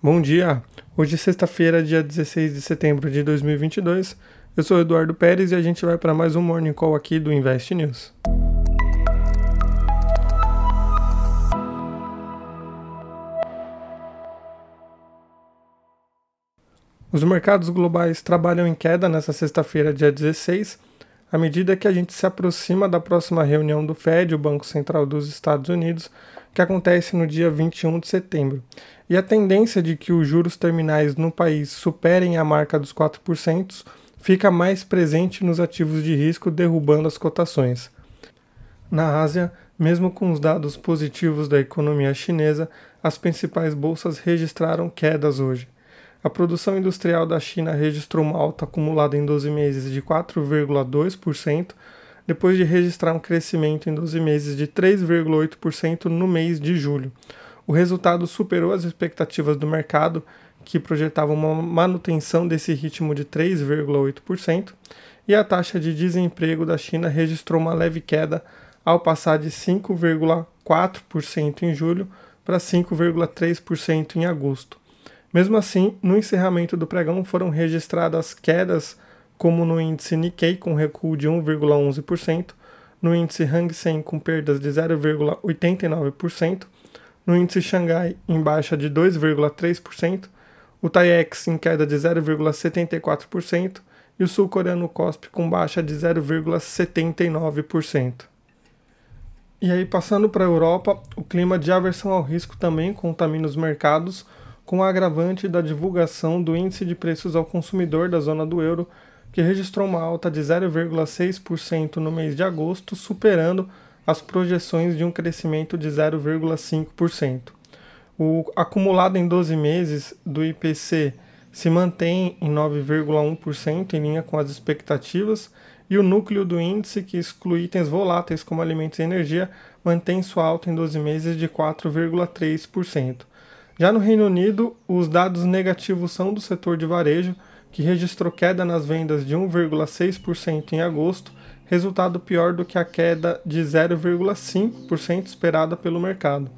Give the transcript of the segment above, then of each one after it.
Bom dia! Hoje é sexta-feira, dia 16 de setembro de 2022. Eu sou Eduardo Pérez e a gente vai para mais um Morning Call aqui do Invest News. Os mercados globais trabalham em queda nesta sexta-feira, dia 16, à medida que a gente se aproxima da próxima reunião do Fed, o Banco Central dos Estados Unidos, que acontece no dia 21 de setembro e a tendência de que os juros terminais no país superem a marca dos 4% fica mais presente nos ativos de risco, derrubando as cotações. Na Ásia, mesmo com os dados positivos da economia chinesa, as principais bolsas registraram quedas hoje. A produção industrial da China registrou uma alta acumulada em 12 meses de 4,2%, depois de registrar um crescimento em 12 meses de 3,8% no mês de julho. O resultado superou as expectativas do mercado, que projetavam uma manutenção desse ritmo de 3,8%, e a taxa de desemprego da China registrou uma leve queda ao passar de 5,4% em julho para 5,3% em agosto. Mesmo assim, no encerramento do pregão foram registradas quedas como no índice Nikkei com recuo de 1,11%, no índice Hang Seng com perdas de 0,89%, no índice Xangai em baixa de 2,3%, o TAIEX em queda de 0,74% e o sul-coreano KOSPI com baixa de 0,79%. E aí, passando para a Europa, o clima de aversão ao risco também contamina os mercados, com o agravante da divulgação do índice de preços ao consumidor da zona do euro, que registrou uma alta de 0,6% no mês de agosto, superando as projeções de um crescimento de 0,5%. O acumulado em 12 meses do IPC se mantém em 9,1% em linha com as expectativas, e o núcleo do índice, que exclui itens voláteis como alimentos e energia, mantém sua alta em 12 meses de 4,3%. Já no Reino Unido, os dados negativos são do setor de varejo, que registrou queda nas vendas de 1,6% em agosto resultado pior do que a queda de 0,5% esperada pelo mercado.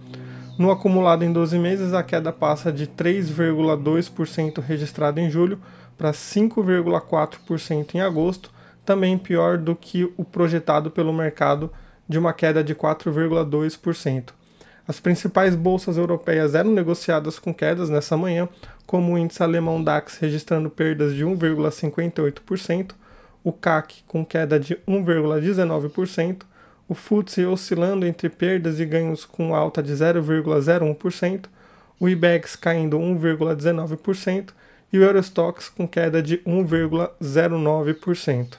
No acumulado em 12 meses, a queda passa de 3,2% registrado em julho para 5,4% em agosto, também pior do que o projetado pelo mercado de uma queda de 4,2%. As principais bolsas europeias eram negociadas com quedas nessa manhã, como o índice alemão DAX registrando perdas de 1,58%, o CAC com queda de 1,19%, o FTSE oscilando entre perdas e ganhos com alta de 0,01%, o IBEX caindo 1,19% e o Eurostox com queda de 1,09%.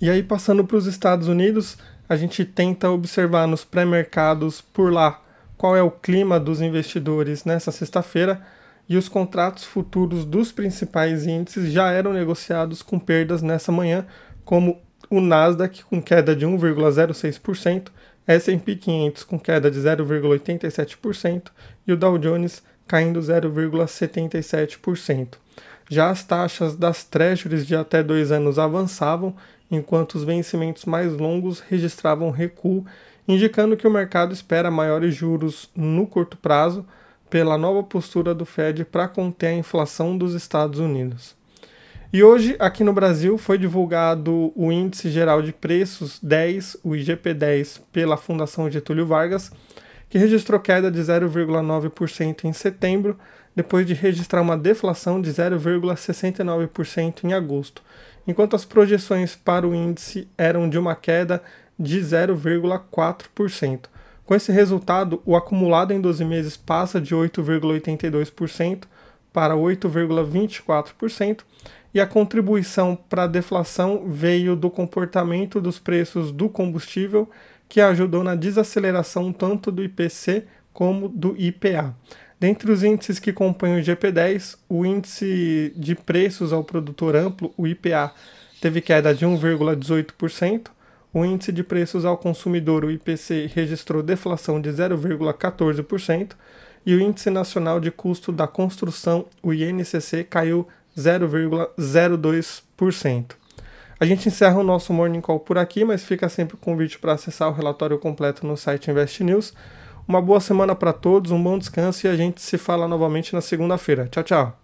E aí, passando para os Estados Unidos, a gente tenta observar nos pré-mercados por lá qual é o clima dos investidores nessa sexta-feira e os contratos futuros dos principais índices já eram negociados com perdas nessa manhã, como o Nasdaq com queda de 1,06%, S&P 500 com queda de 0,87% e o Dow Jones caindo 0,77%. Já as taxas das treasuries de até dois anos avançavam, enquanto os vencimentos mais longos registravam recuo, indicando que o mercado espera maiores juros no curto prazo, pela nova postura do Fed para conter a inflação dos Estados Unidos. E hoje, aqui no Brasil, foi divulgado o Índice Geral de Preços 10, o IGP-10, pela Fundação Getúlio Vargas, que registrou queda de 0,9% em setembro, depois de registrar uma deflação de 0,69% em agosto, enquanto as projeções para o índice eram de uma queda de 0,4%. Com esse resultado, o acumulado em 12 meses passa de 8,82% para 8,24%, e a contribuição para a deflação veio do comportamento dos preços do combustível, que ajudou na desaceleração tanto do IPC como do IPA. Dentre os índices que compõem o GP10, o índice de preços ao produtor amplo, o IPA, teve queda de 1,18%, o índice de preços ao consumidor, o IPC, registrou deflação de 0,14% e o índice nacional de custo da construção, o INCC, caiu 0,02%. A gente encerra o nosso Morning Call por aqui, mas fica sempre o convite para acessar o relatório completo no site Invest News. Uma boa semana para todos, um bom descanso e a gente se fala novamente na segunda-feira. Tchau, tchau.